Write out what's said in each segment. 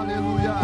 Aleluia.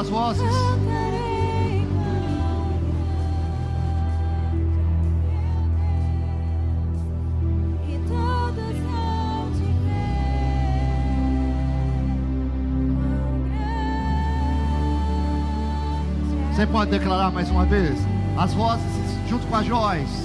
As vozes? Você pode declarar mais uma vez? As vozes junto com a Joyce.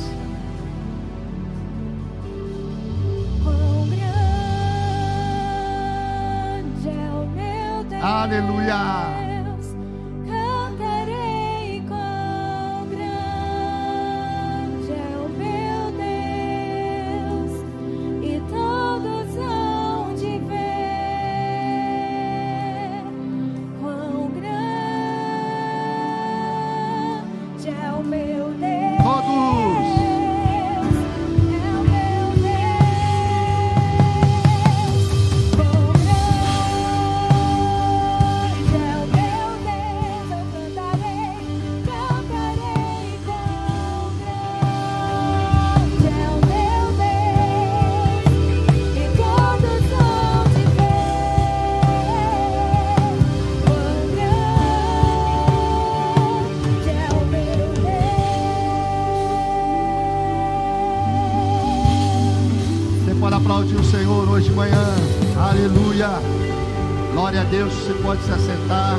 Deus. Você pode se assentar.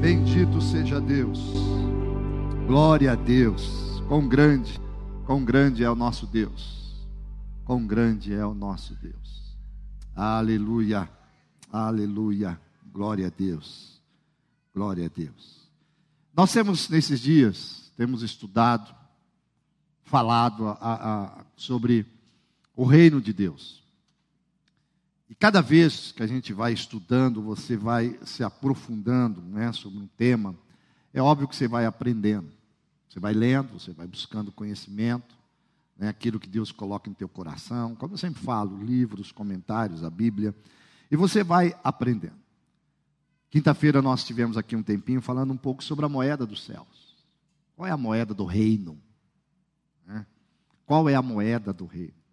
Bendito seja Deus. Glória a Deus. Quão grande, quão grande é o nosso Deus. Quão grande é o nosso Deus. Aleluia. Aleluia. Glória a Deus. Glória a Deus. Nós temos nesses dias, temos estudado, falado a- a- sobre o reino de Deus. E cada vez que a gente vai estudando, você vai se aprofundando né, sobre um tema, é óbvio que você vai aprendendo. Você vai lendo, você vai buscando conhecimento, né, aquilo que Deus coloca em teu coração. Como eu sempre falo, livros, comentários, a Bíblia. E você vai aprendendo. Quinta-feira nós tivemos aqui um tempinho falando um pouco sobre a moeda dos céus. Qual é a moeda do reino? Né? Qual é a moeda do reino?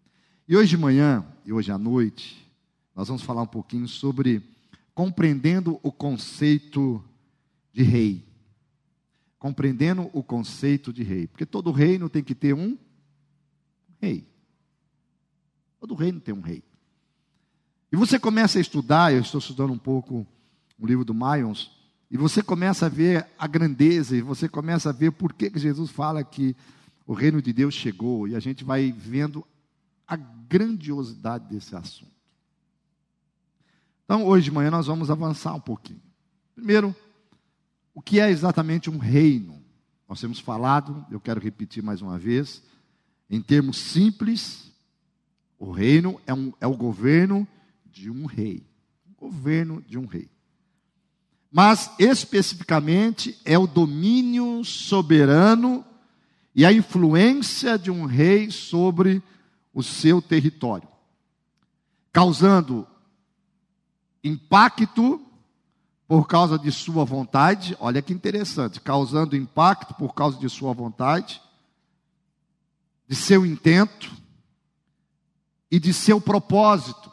E hoje de manhã e hoje à noite, nós vamos falar um pouquinho sobre compreendendo o conceito de rei. Compreendendo o conceito de rei. Porque todo reino tem que ter um rei. Todo reino tem um rei. E você começa a estudar, eu estou estudando um pouco o livro do Mayons, e você começa a ver a grandeza, e você começa a ver por que Jesus fala que o reino de Deus chegou, e a gente vai vendo a grandiosidade desse assunto. Então, hoje de manhã nós vamos avançar um pouquinho. Primeiro, o que é exatamente um reino? Nós temos falado, eu quero repetir mais uma vez, em termos simples, o reino é, um, é o governo de um rei. O governo de um rei. Mas, especificamente, é o domínio soberano e a influência de um rei sobre o seu território, causando impacto, por causa de sua vontade, olha que interessante, causando impacto por causa de sua vontade, de seu intento e de seu propósito,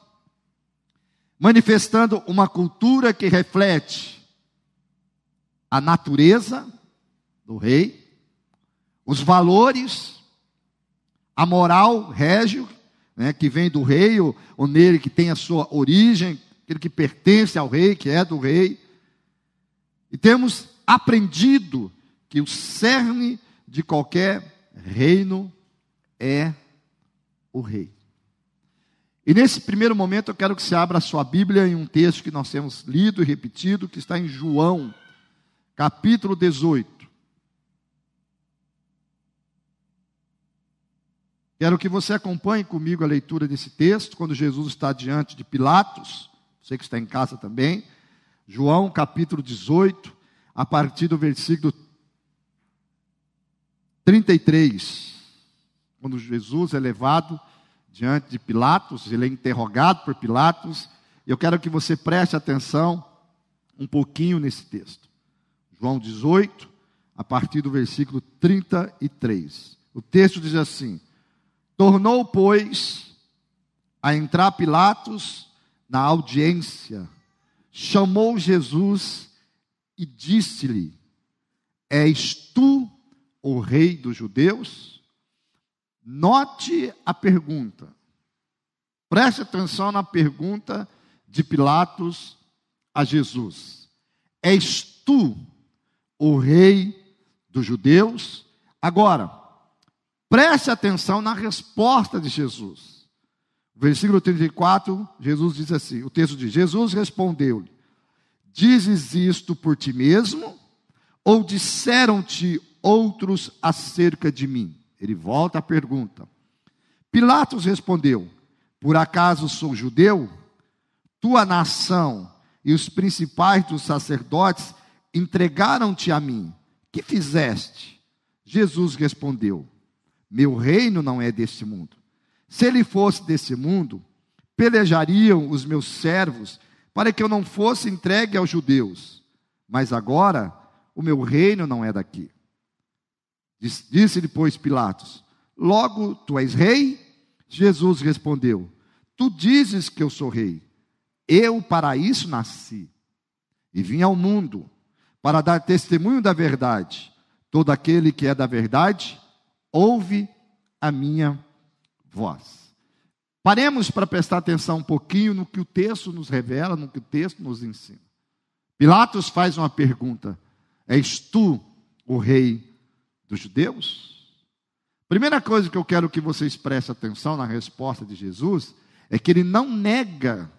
manifestando uma cultura que reflete a natureza do rei, os valores, a moral régio, né, que vem do rei, ou, nele que tem a sua origem, aquele que pertence ao rei, que é do rei. E temos aprendido que o cerne de qualquer reino é o rei. E nesse primeiro momento eu quero que você abra a sua Bíblia em um texto que nós temos lido e repetido, que está em João, capítulo 18. Quero que você acompanhe comigo a leitura desse texto, quando Jesus está diante de Pilatos, você que está em casa também. João capítulo 18, a partir do versículo 33. Quando Jesus é levado diante de Pilatos, ele é interrogado por Pilatos. Eu quero que você preste atenção um pouquinho nesse texto. João 18, a partir do versículo 33. O texto diz assim: Tornou, pois, a entrar Pilatos na audiência, chamou Jesus e disse-lhe: És tu o rei dos judeus? Note a pergunta. Preste atenção na pergunta de Pilatos a Jesus: És tu o rei dos judeus? Agora, Preste atenção na resposta de Jesus. Versículo 34, Jesus diz assim: o texto diz: Jesus respondeu-lhe: Dizes isto por ti mesmo, ou disseram-te outros acerca de mim? Ele volta à pergunta. Pilatos respondeu: Por acaso sou judeu? Tua nação e os principais dos sacerdotes entregaram-te a mim. Que fizeste? Jesus respondeu: meu reino não é deste mundo. Se ele fosse desse mundo, pelejariam os meus servos para que eu não fosse entregue aos judeus. Mas agora, o meu reino não é daqui. Disse depois Pilatos: Logo tu és rei? Jesus respondeu: Tu dizes que eu sou rei. Eu para isso nasci e vim ao mundo para dar testemunho da verdade. Todo aquele que é da verdade ouve a minha voz. Paremos para prestar atenção um pouquinho no que o texto nos revela, no que o texto nos ensina. Pilatos faz uma pergunta: És tu o rei dos judeus? Primeira coisa que eu quero que vocês prestem atenção na resposta de Jesus é que ele não nega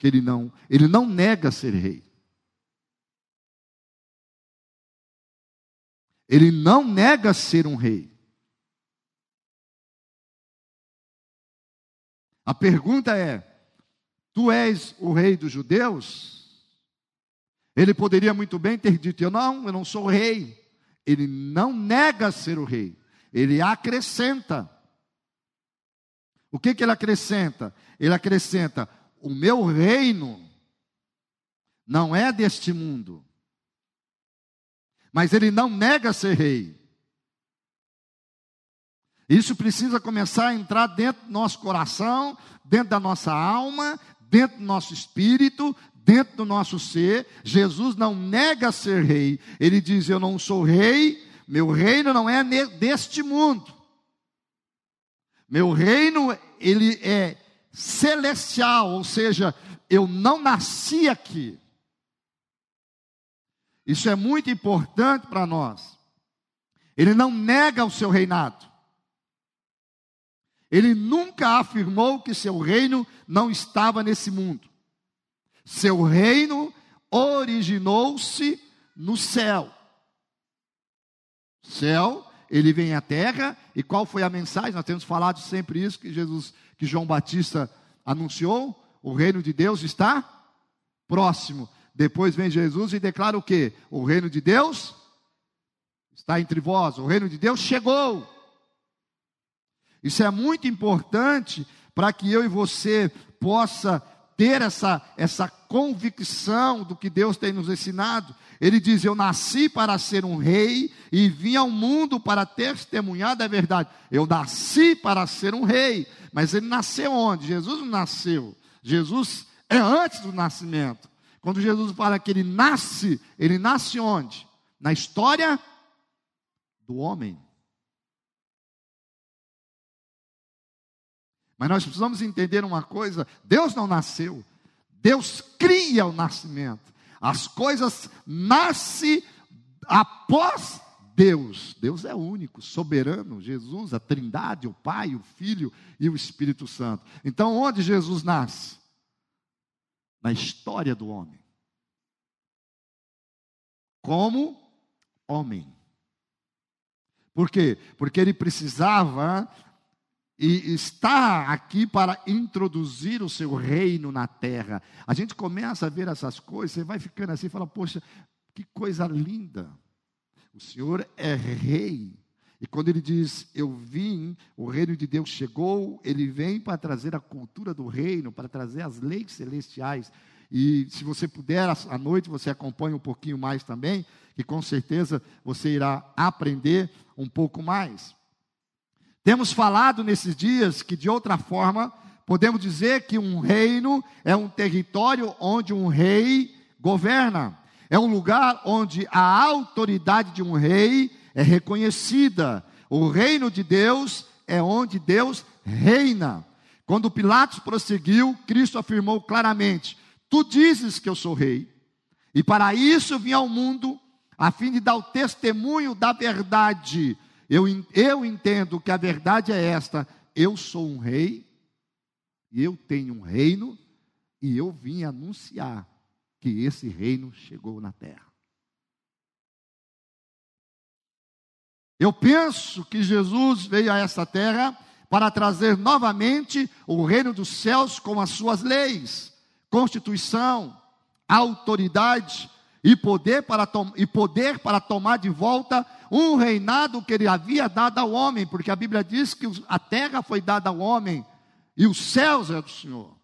que ele não, ele não nega ser rei. Ele não nega ser um rei. A pergunta é: Tu és o rei dos judeus? Ele poderia muito bem ter dito: Eu não, eu não sou rei. Ele não nega ser o rei, ele acrescenta. O que, que ele acrescenta? Ele acrescenta: O meu reino não é deste mundo. Mas ele não nega ser rei. Isso precisa começar a entrar dentro do nosso coração, dentro da nossa alma, dentro do nosso espírito, dentro do nosso ser. Jesus não nega ser rei. Ele diz: Eu não sou rei, meu reino não é deste mundo. Meu reino, ele é celestial, ou seja, eu não nasci aqui. Isso é muito importante para nós. Ele não nega o seu reinado. Ele nunca afirmou que seu reino não estava nesse mundo. Seu reino originou-se no céu. Céu, ele vem à terra, e qual foi a mensagem? Nós temos falado sempre isso que Jesus, que João Batista anunciou, o reino de Deus está próximo. Depois vem Jesus e declara o que? O reino de Deus está entre vós, o reino de Deus chegou. Isso é muito importante para que eu e você possa ter essa, essa convicção do que Deus tem nos ensinado. Ele diz: Eu nasci para ser um rei e vim ao mundo para testemunhar da verdade. Eu nasci para ser um rei, mas ele nasceu onde? Jesus não nasceu. Jesus é antes do nascimento. Quando Jesus fala que ele nasce, ele nasce onde? Na história do homem. Mas nós precisamos entender uma coisa: Deus não nasceu, Deus cria o nascimento. As coisas nascem após Deus. Deus é único, soberano, Jesus, a Trindade, o Pai, o Filho e o Espírito Santo. Então, onde Jesus nasce? Na história do homem. Como homem. Por quê? Porque ele precisava e está aqui para introduzir o seu reino na terra. A gente começa a ver essas coisas, você vai ficando assim e fala: Poxa, que coisa linda! O Senhor é rei. E quando ele diz, eu vim, o reino de Deus chegou, ele vem para trazer a cultura do reino, para trazer as leis celestiais. E se você puder, à noite você acompanha um pouquinho mais também, que com certeza você irá aprender um pouco mais. Temos falado nesses dias que, de outra forma, podemos dizer que um reino é um território onde um rei governa. É um lugar onde a autoridade de um rei é reconhecida. O reino de Deus é onde Deus reina. Quando Pilatos prosseguiu, Cristo afirmou claramente: Tu dizes que eu sou rei, e para isso vim ao mundo, a fim de dar o testemunho da verdade. Eu, eu entendo que a verdade é esta: eu sou um rei, eu tenho um reino, e eu vim anunciar que esse reino chegou na terra. Eu penso que Jesus veio a essa terra para trazer novamente o reino dos céus com as suas leis, constituição, autoridade e poder para, e poder para tomar de volta um reinado que ele havia dado ao homem, porque a Bíblia diz que a terra foi dada ao homem e os céus é do Senhor.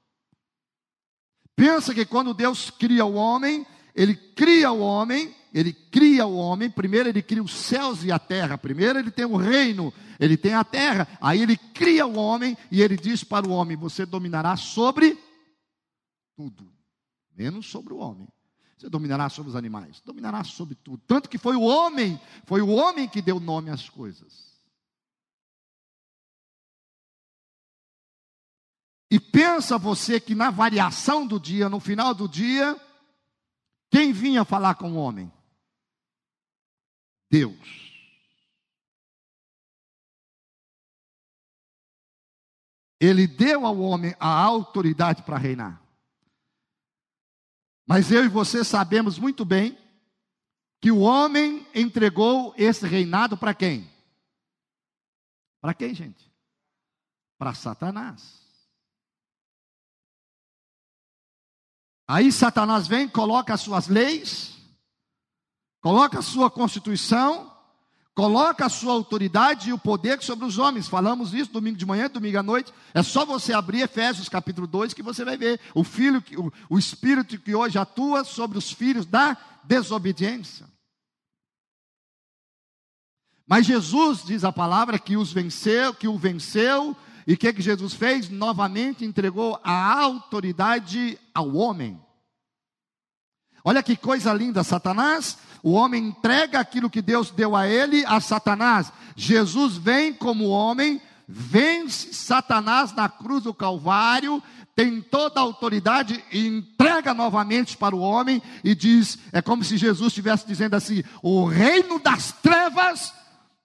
Pensa que quando Deus cria o homem, ele cria o homem, ele cria o homem, primeiro ele cria os céus e a terra, primeiro ele tem o reino, ele tem a terra, aí ele cria o homem e ele diz para o homem: Você dominará sobre tudo, menos sobre o homem. Você dominará sobre os animais, dominará sobre tudo. Tanto que foi o homem, foi o homem que deu nome às coisas. E pensa você que na variação do dia, no final do dia, quem vinha falar com o homem? Deus. Ele deu ao homem a autoridade para reinar. Mas eu e você sabemos muito bem que o homem entregou esse reinado para quem? Para quem, gente? Para Satanás. Aí Satanás vem, coloca as suas leis, coloca a sua constituição, coloca a sua autoridade e o poder sobre os homens. Falamos isso domingo de manhã, domingo à noite. É só você abrir Efésios capítulo 2 que você vai ver o filho, o, o espírito que hoje atua sobre os filhos da desobediência. Mas Jesus diz a palavra que os venceu, que o venceu, e o que, que Jesus fez? Novamente entregou a autoridade ao homem. Olha que coisa linda, Satanás o homem entrega aquilo que Deus deu a ele a Satanás. Jesus vem como homem, vence Satanás na cruz do Calvário, tem toda a autoridade e entrega novamente para o homem e diz: é como se Jesus estivesse dizendo assim: o reino das trevas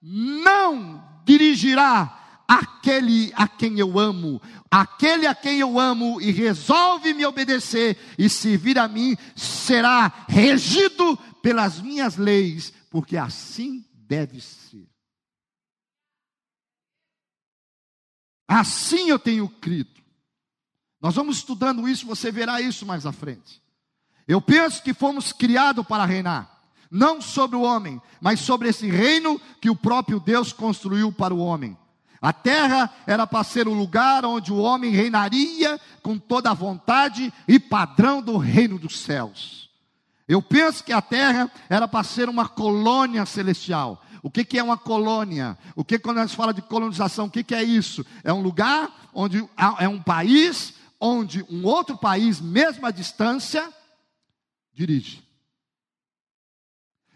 não dirigirá aquele a quem eu amo, aquele a quem eu amo e resolve me obedecer e servir a mim, será regido pelas minhas leis, porque assim deve ser. Assim eu tenho crido. Nós vamos estudando isso, você verá isso mais à frente. Eu penso que fomos criados para reinar, não sobre o homem, mas sobre esse reino que o próprio Deus construiu para o homem. A terra era para ser o lugar onde o homem reinaria com toda a vontade e padrão do reino dos céus. Eu penso que a terra era para ser uma colônia celestial. O que, que é uma colônia? O que quando nós fala de colonização, o que, que é isso? É um lugar onde é um país onde um outro país, mesmo à distância, dirige.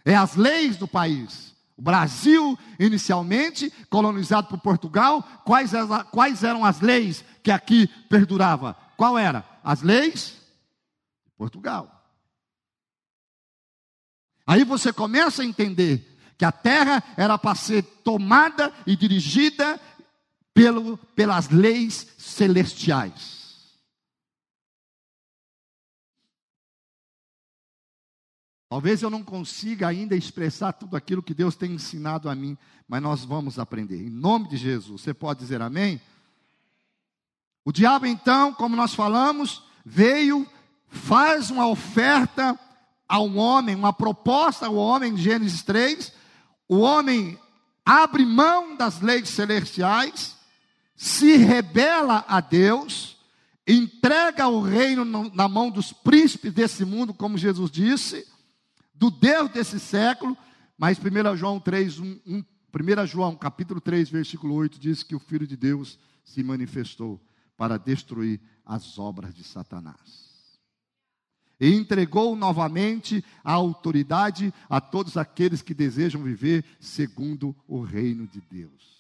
É as leis do país. O Brasil, inicialmente, colonizado por Portugal, quais, quais eram as leis que aqui perdurava? Qual era? As leis de Portugal. Aí você começa a entender que a terra era para ser tomada e dirigida pelo, pelas leis celestiais. Talvez eu não consiga ainda expressar tudo aquilo que Deus tem ensinado a mim, mas nós vamos aprender. Em nome de Jesus, você pode dizer amém? O diabo, então, como nós falamos, veio, faz uma oferta ao homem, uma proposta ao homem, em Gênesis 3. O homem abre mão das leis celestiais, se rebela a Deus, entrega o reino na mão dos príncipes desse mundo, como Jesus disse do Deus desse século, mas 1 João 3, 1, 1, 1 João capítulo 3, versículo 8, diz que o Filho de Deus se manifestou para destruir as obras de Satanás. E entregou novamente a autoridade a todos aqueles que desejam viver segundo o reino de Deus.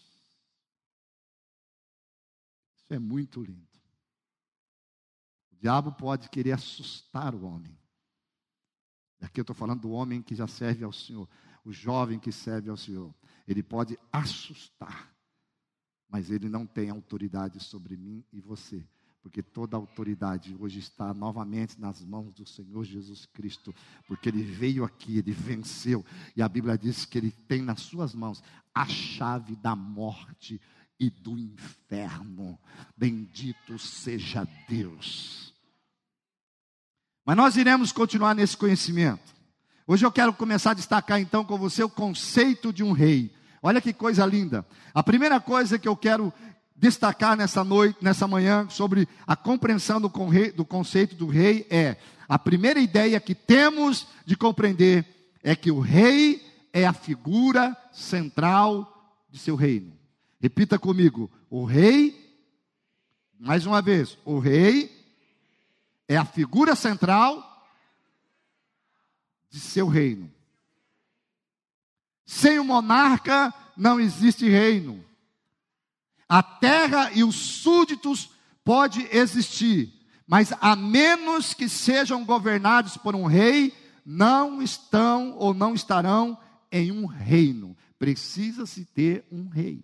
Isso é muito lindo. O diabo pode querer assustar o homem. Aqui eu estou falando do homem que já serve ao Senhor, o jovem que serve ao Senhor. Ele pode assustar, mas ele não tem autoridade sobre mim e você, porque toda a autoridade hoje está novamente nas mãos do Senhor Jesus Cristo, porque ele veio aqui, ele venceu, e a Bíblia diz que ele tem nas suas mãos a chave da morte e do inferno. Bendito seja Deus. Mas nós iremos continuar nesse conhecimento. Hoje eu quero começar a destacar então com você o conceito de um rei. Olha que coisa linda. A primeira coisa que eu quero destacar nessa noite, nessa manhã, sobre a compreensão do, do conceito do rei é: a primeira ideia que temos de compreender é que o rei é a figura central de seu reino. Repita comigo: o rei, mais uma vez, o rei é a figura central de seu reino. Sem o monarca não existe reino. A terra e os súditos pode existir, mas a menos que sejam governados por um rei, não estão ou não estarão em um reino. Precisa-se ter um rei.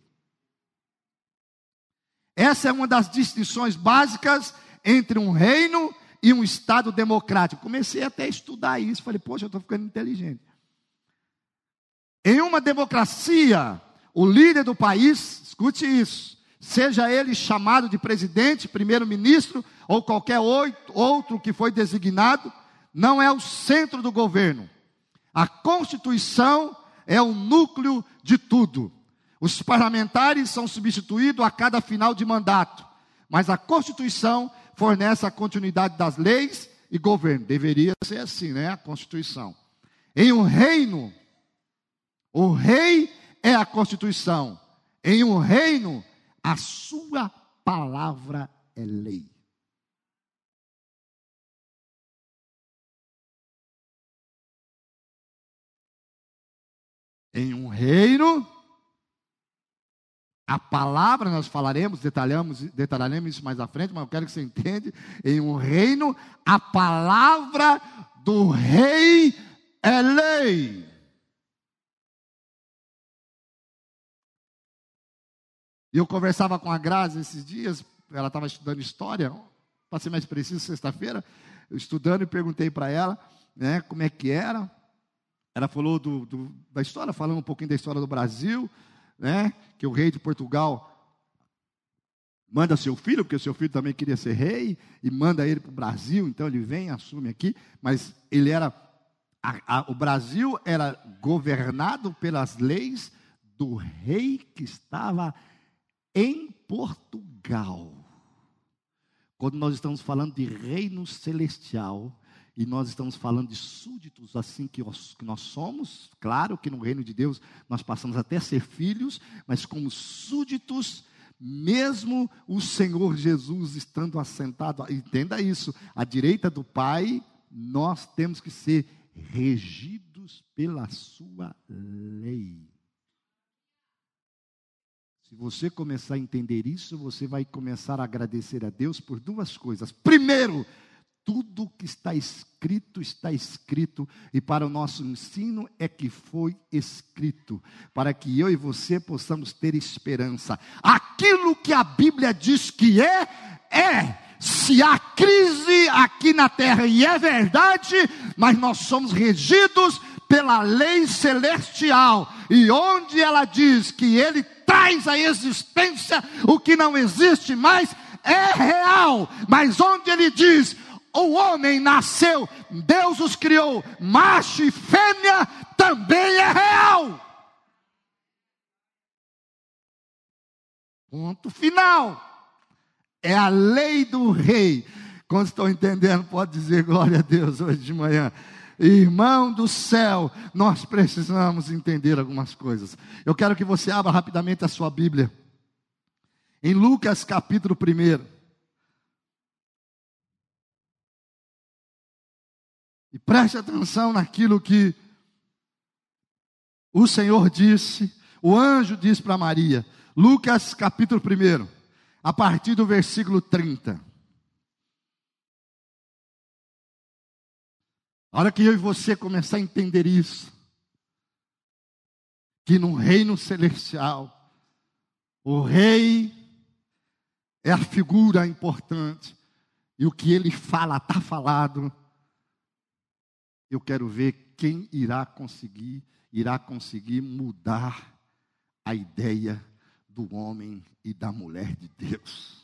Essa é uma das distinções básicas entre um reino e um Estado democrático. Comecei até a estudar isso, falei, poxa, eu estou ficando inteligente. Em uma democracia, o líder do país, escute isso, seja ele chamado de presidente, primeiro-ministro ou qualquer outro que foi designado, não é o centro do governo. A Constituição é o núcleo de tudo. Os parlamentares são substituídos a cada final de mandato, mas a Constituição fornece a continuidade das leis e governo. Deveria ser assim, né? A Constituição. Em um reino, o rei é a Constituição. Em um reino, a sua palavra é lei. Em um reino, a palavra nós falaremos, detalhamos, detalharemos isso mais à frente, mas eu quero que você entenda, em um reino, a palavra do rei é lei. E eu conversava com a Grazi esses dias, ela estava estudando história, para ser mais preciso, sexta-feira, estudando e perguntei para ela, né, como é que era. Ela falou do, do, da história, falando um pouquinho da história do Brasil, né, que o rei de Portugal manda seu filho, porque o seu filho também queria ser rei, e manda ele para o Brasil, então ele vem, assume aqui, mas ele era, a, a, o Brasil era governado pelas leis do rei que estava Em Portugal, quando nós estamos falando de reino celestial, e nós estamos falando de súditos, assim que nós, somos, claro que no reino de Deus nós passamos até a ser filhos, mas como súditos, mesmo o Senhor Jesus estando assentado, entenda isso, à direita do Pai, nós temos que ser regidos pela sua lei. Se você começar a entender isso, você vai começar a agradecer a Deus por duas coisas. Primeiro, tudo que está escrito está escrito, e para o nosso ensino é que foi escrito, para que eu e você possamos ter esperança. Aquilo que a Bíblia diz que é, é. Se há crise aqui na terra, e é verdade, mas nós somos regidos pela lei celestial, e onde ela diz que Ele traz à existência o que não existe mais, é real, mas onde Ele diz o homem nasceu, Deus os criou, macho e fêmea, também é real. Ponto final. É a lei do rei. Quando estão entendendo, pode dizer glória a Deus hoje de manhã. Irmão do céu, nós precisamos entender algumas coisas. Eu quero que você abra rapidamente a sua Bíblia. Em Lucas capítulo 1. E preste atenção naquilo que o Senhor disse, o anjo disse para Maria. Lucas capítulo 1, a partir do versículo 30. A hora que eu e você começar a entender isso, que no reino celestial, o rei é a figura importante, e o que ele fala está falado, eu quero ver quem irá conseguir, irá conseguir mudar a ideia do homem e da mulher de Deus.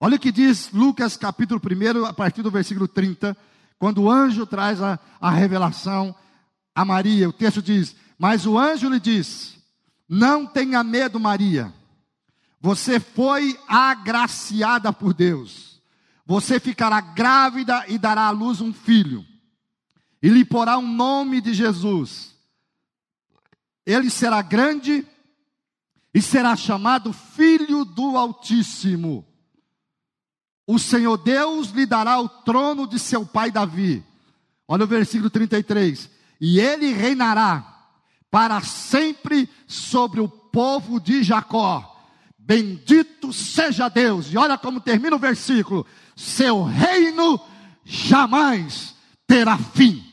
Olha o que diz Lucas capítulo 1, a partir do versículo 30, quando o anjo traz a, a revelação a Maria, o texto diz: Mas o anjo lhe disse: Não tenha medo, Maria, você foi agraciada por Deus. Você ficará grávida e dará à luz um filho, e lhe porá um nome de Jesus. Ele será grande e será chamado Filho do Altíssimo. O Senhor Deus lhe dará o trono de seu pai Davi. Olha o versículo 33. E ele reinará para sempre sobre o povo de Jacó. Bendito seja Deus. E olha como termina o versículo seu reino jamais terá fim.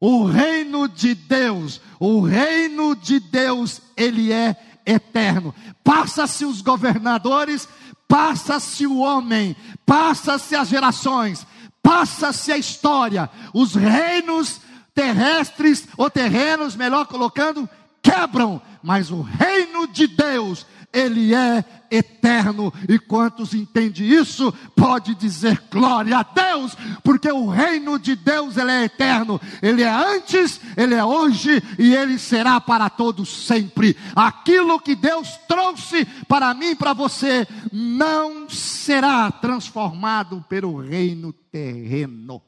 O reino de Deus, o reino de Deus, ele é eterno. Passa-se os governadores, passa-se o homem, passa-se as gerações, passa-se a história. Os reinos terrestres ou terrenos, melhor colocando, quebram, mas o reino de Deus, ele é eterno. E quantos entendem isso, pode dizer glória a Deus, porque o reino de Deus ele é eterno. Ele é antes, ele é hoje e ele será para todos sempre. Aquilo que Deus trouxe para mim e para você não será transformado pelo reino terreno.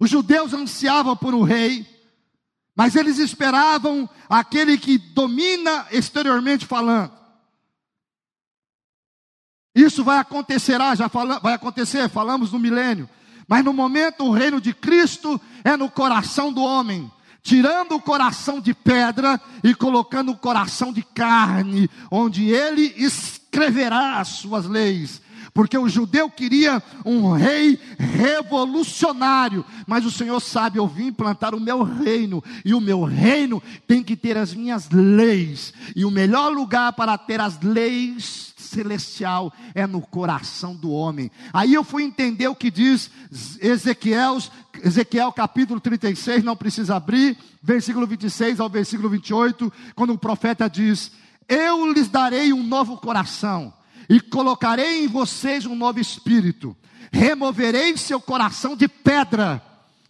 Os judeus ansiavam por um rei, mas eles esperavam aquele que domina exteriormente falando. Isso vai acontecerá, já fala, vai acontecer, falamos no milênio. Mas no momento o reino de Cristo é no coração do homem, tirando o coração de pedra e colocando o coração de carne, onde ele escreverá as suas leis. Porque o judeu queria um rei revolucionário, mas o Senhor sabe, eu vim implantar o meu reino, e o meu reino tem que ter as minhas leis, e o melhor lugar para ter as leis celestial é no coração do homem. Aí eu fui entender o que diz Ezequiel, Ezequiel capítulo 36, não precisa abrir, versículo 26 ao versículo 28, quando o profeta diz: Eu lhes darei um novo coração e colocarei em vocês um novo espírito, removerei seu coração de pedra,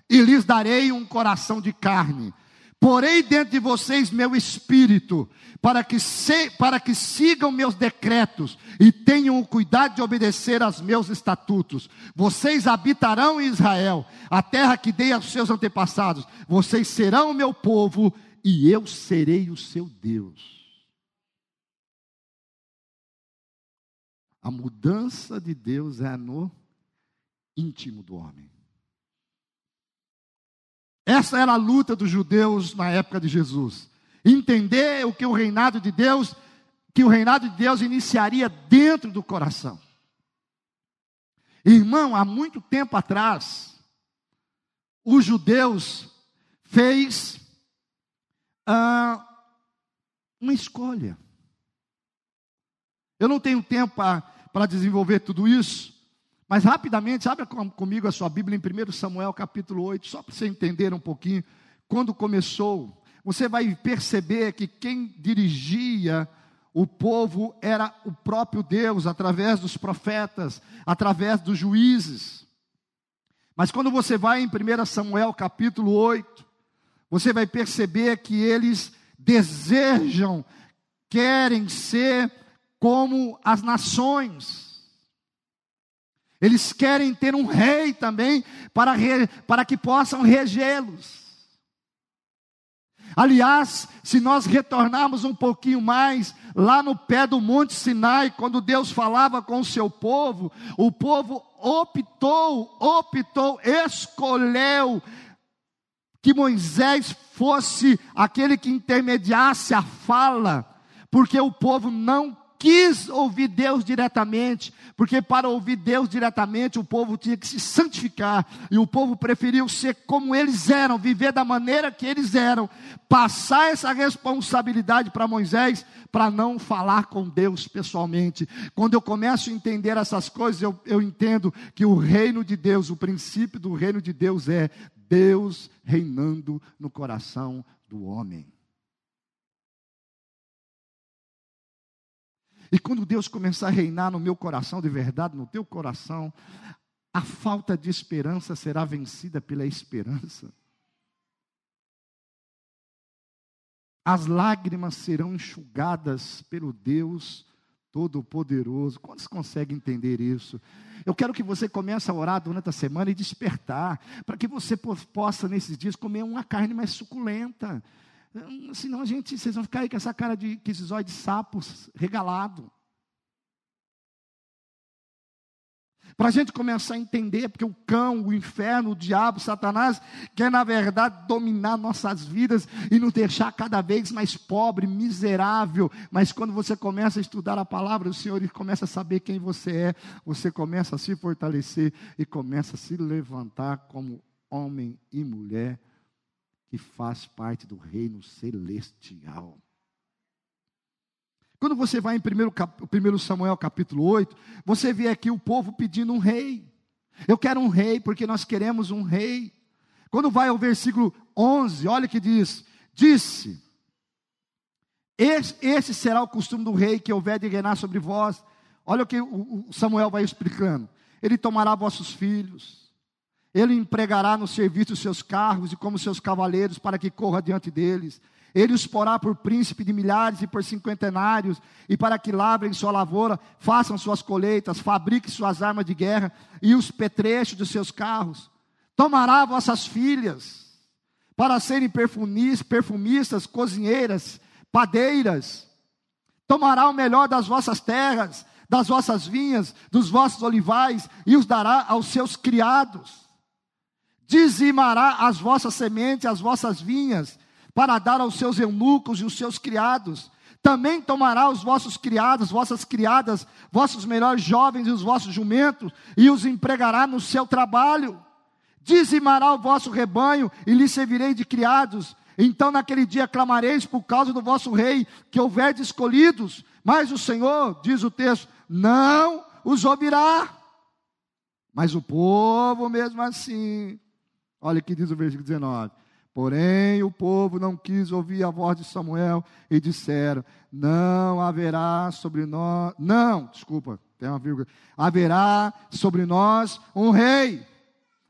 e lhes darei um coração de carne. Porei dentro de vocês meu espírito, para que, se, para que sigam meus decretos e tenham o cuidado de obedecer aos meus estatutos. Vocês habitarão em Israel, a terra que dei aos seus antepassados. Vocês serão o meu povo e eu serei o seu Deus. A mudança de Deus é no íntimo do homem. Essa era a luta dos judeus na época de Jesus. Entender o que o reinado de Deus, que o reinado de Deus iniciaria dentro do coração. Irmão, há muito tempo atrás, os judeus fez ah, uma escolha. Eu não tenho tempo para desenvolver tudo isso, mas rapidamente, abra comigo a sua Bíblia em 1 Samuel capítulo 8, só para você entender um pouquinho. Quando começou, você vai perceber que quem dirigia o povo era o próprio Deus, através dos profetas, através dos juízes. Mas quando você vai em 1 Samuel capítulo 8, você vai perceber que eles desejam, querem ser como as nações. Eles querem ter um rei também para, re, para que possam regê-los. Aliás, se nós retornarmos um pouquinho mais lá no pé do Monte Sinai, quando Deus falava com o seu povo, o povo optou, optou, escolheu que Moisés fosse aquele que intermediasse a fala, porque o povo não quis ouvir Deus diretamente, porque para ouvir Deus diretamente o povo tinha que se santificar, e o povo preferiu ser como eles eram, viver da maneira que eles eram, passar essa responsabilidade para Moisés, para não falar com Deus pessoalmente. Quando eu começo a entender essas coisas, eu, eu entendo que o reino de Deus, o princípio do reino de Deus é Deus reinando no coração do homem. E quando Deus começar a reinar no meu coração de verdade, no teu coração, a falta de esperança será vencida pela esperança. As lágrimas serão enxugadas pelo Deus Todo-Poderoso. Quantos conseguem entender isso? Eu quero que você comece a orar durante a semana e despertar, para que você possa, nesses dias, comer uma carne mais suculenta. Hum, senão a gente, vocês vão ficar aí com essa cara de que esses olhos de sapos regalado. Para a gente começar a entender, porque o cão, o inferno, o diabo, Satanás, quer na verdade dominar nossas vidas e nos deixar cada vez mais pobre, miserável. Mas quando você começa a estudar a palavra do Senhor e começa a saber quem você é, você começa a se fortalecer e começa a se levantar como homem e mulher que faz parte do reino celestial. Quando você vai em 1 Samuel capítulo 8, você vê aqui o povo pedindo um rei. Eu quero um rei, porque nós queremos um rei. Quando vai ao versículo 11, olha que diz: Disse, esse será o costume do rei que houver de reinar sobre vós. Olha o que o Samuel vai explicando. Ele tomará vossos filhos, ele empregará no serviço os seus carros e como seus cavaleiros para que corra diante deles. Ele os porá por príncipe de milhares e por cinquentenários, e para que lavrem sua lavoura, façam suas colheitas, fabriquem suas armas de guerra e os petrechos de seus carros. Tomará vossas filhas para serem perfumistas, cozinheiras, padeiras. Tomará o melhor das vossas terras, das vossas vinhas, dos vossos olivais, e os dará aos seus criados dizimará as vossas sementes, as vossas vinhas, para dar aos seus eunucos e os seus criados. Também tomará os vossos criados, vossas criadas, vossos melhores jovens e os vossos jumentos, e os empregará no seu trabalho. Dizimará o vosso rebanho, e lhe servirei de criados. Então naquele dia clamareis por causa do vosso rei, que houver de escolhidos. Mas o Senhor, diz o texto, não os ouvirá. Mas o povo mesmo assim Olha o que diz o versículo 19. Porém, o povo não quis ouvir a voz de Samuel e disseram: Não haverá sobre nós, não, desculpa, tem uma vírgula, haverá sobre nós um rei.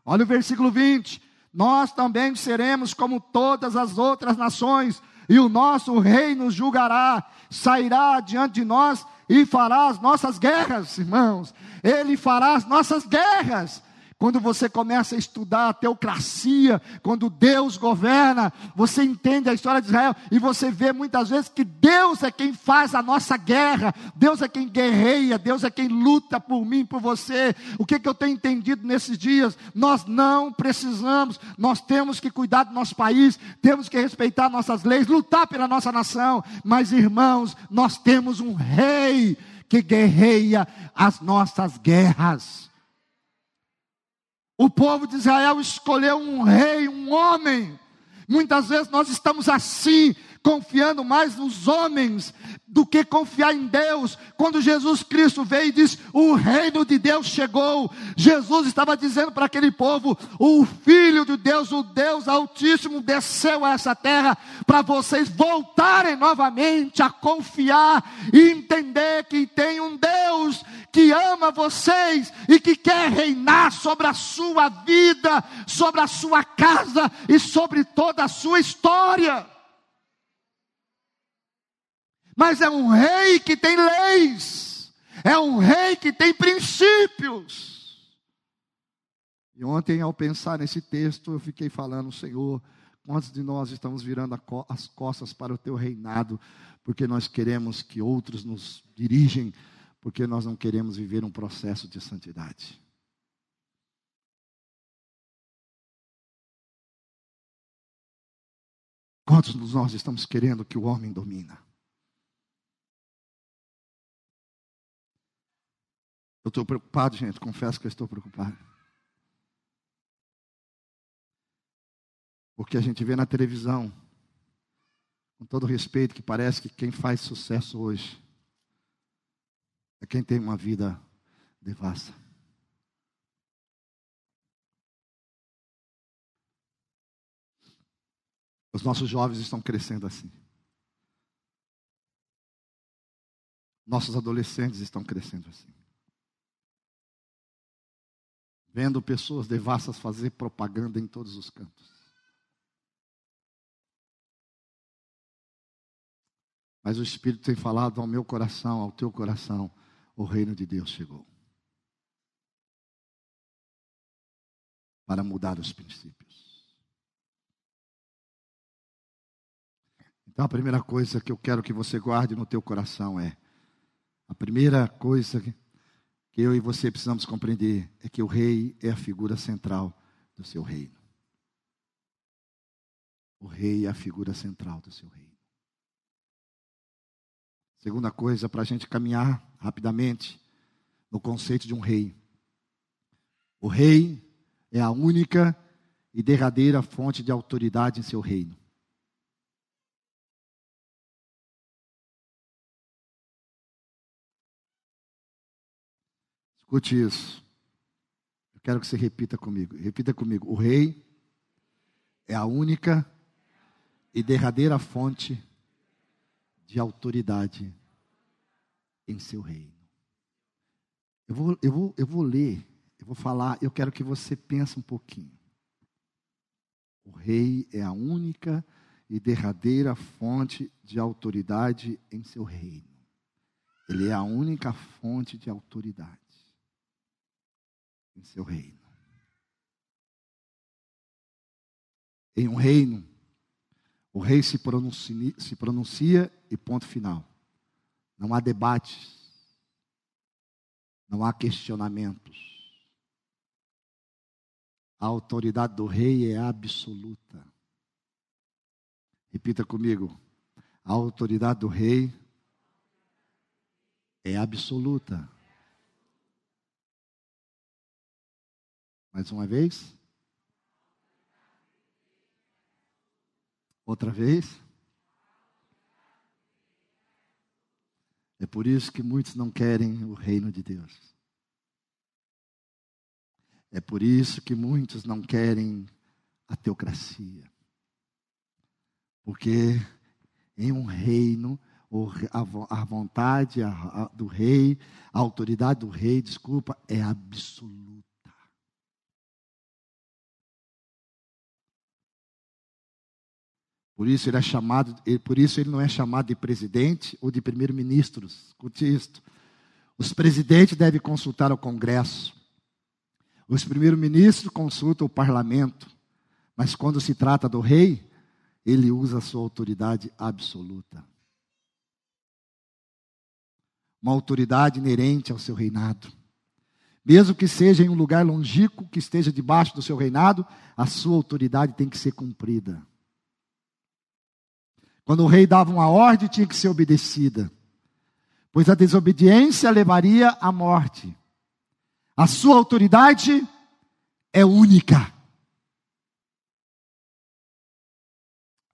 Olha o versículo 20: nós também seremos como todas as outras nações, e o nosso rei nos julgará, sairá diante de nós e fará as nossas guerras, irmãos. Ele fará as nossas guerras. Quando você começa a estudar a teocracia, quando Deus governa, você entende a história de Israel e você vê muitas vezes que Deus é quem faz a nossa guerra, Deus é quem guerreia, Deus é quem luta por mim, por você. O que, que eu tenho entendido nesses dias? Nós não precisamos, nós temos que cuidar do nosso país, temos que respeitar nossas leis, lutar pela nossa nação, mas irmãos, nós temos um rei que guerreia as nossas guerras. O povo de Israel escolheu um rei, um homem. Muitas vezes nós estamos assim, confiando mais nos homens do que confiar em Deus. Quando Jesus Cristo veio e disse: O reino de Deus chegou, Jesus estava dizendo para aquele povo: O Filho de Deus, o Deus Altíssimo, desceu a essa terra para vocês voltarem novamente a confiar e entender que tem um Deus que ama vocês e que quer reinar sobre a sua vida, sobre a sua casa e sobre toda a sua história mas é um rei que tem leis, é um rei que tem princípios. E ontem, ao pensar nesse texto, eu fiquei falando, Senhor, quantos de nós estamos virando as costas para o teu reinado, porque nós queremos que outros nos dirigem, porque nós não queremos viver um processo de santidade. Quantos de nós estamos querendo que o homem domina? Eu estou preocupado, gente, confesso que eu estou preocupado. Porque a gente vê na televisão, com todo respeito, que parece que quem faz sucesso hoje é quem tem uma vida devassa. Os nossos jovens estão crescendo assim. Nossos adolescentes estão crescendo assim vendo pessoas devassas fazer propaganda em todos os cantos. Mas o Espírito tem falado ao meu coração, ao teu coração, o reino de Deus chegou. Para mudar os princípios. Então a primeira coisa que eu quero que você guarde no teu coração é a primeira coisa que eu e você precisamos compreender é que o rei é a figura central do seu reino. O rei é a figura central do seu reino. Segunda coisa, para a gente caminhar rapidamente no conceito de um rei. O rei é a única e derradeira fonte de autoridade em seu reino. Escute isso. Eu quero que você repita comigo. Repita comigo. O rei é a única e derradeira fonte de autoridade em seu reino. Eu vou, eu vou, eu vou ler, eu vou falar, eu quero que você pense um pouquinho. O rei é a única e derradeira fonte de autoridade em seu reino. Ele é a única fonte de autoridade em seu reino. Em um reino, o rei se pronuncia, se pronuncia e ponto final. Não há debates, não há questionamentos. A autoridade do rei é absoluta. Repita comigo. A autoridade do rei é absoluta. Mais uma vez. Outra vez. É por isso que muitos não querem o reino de Deus. É por isso que muitos não querem a teocracia. Porque em um reino, a vontade do rei, a autoridade do rei, desculpa, é absoluta. Por isso ele é chamado, por isso ele não é chamado de presidente ou de primeiro-ministro. Escute isto. Os presidentes devem consultar o Congresso. Os primeiros-ministros consultam o parlamento. Mas quando se trata do rei, ele usa a sua autoridade absoluta. Uma autoridade inerente ao seu reinado. Mesmo que seja em um lugar longínquo, que esteja debaixo do seu reinado, a sua autoridade tem que ser cumprida. Quando o rei dava uma ordem, tinha que ser obedecida, pois a desobediência levaria à morte. A sua autoridade é única.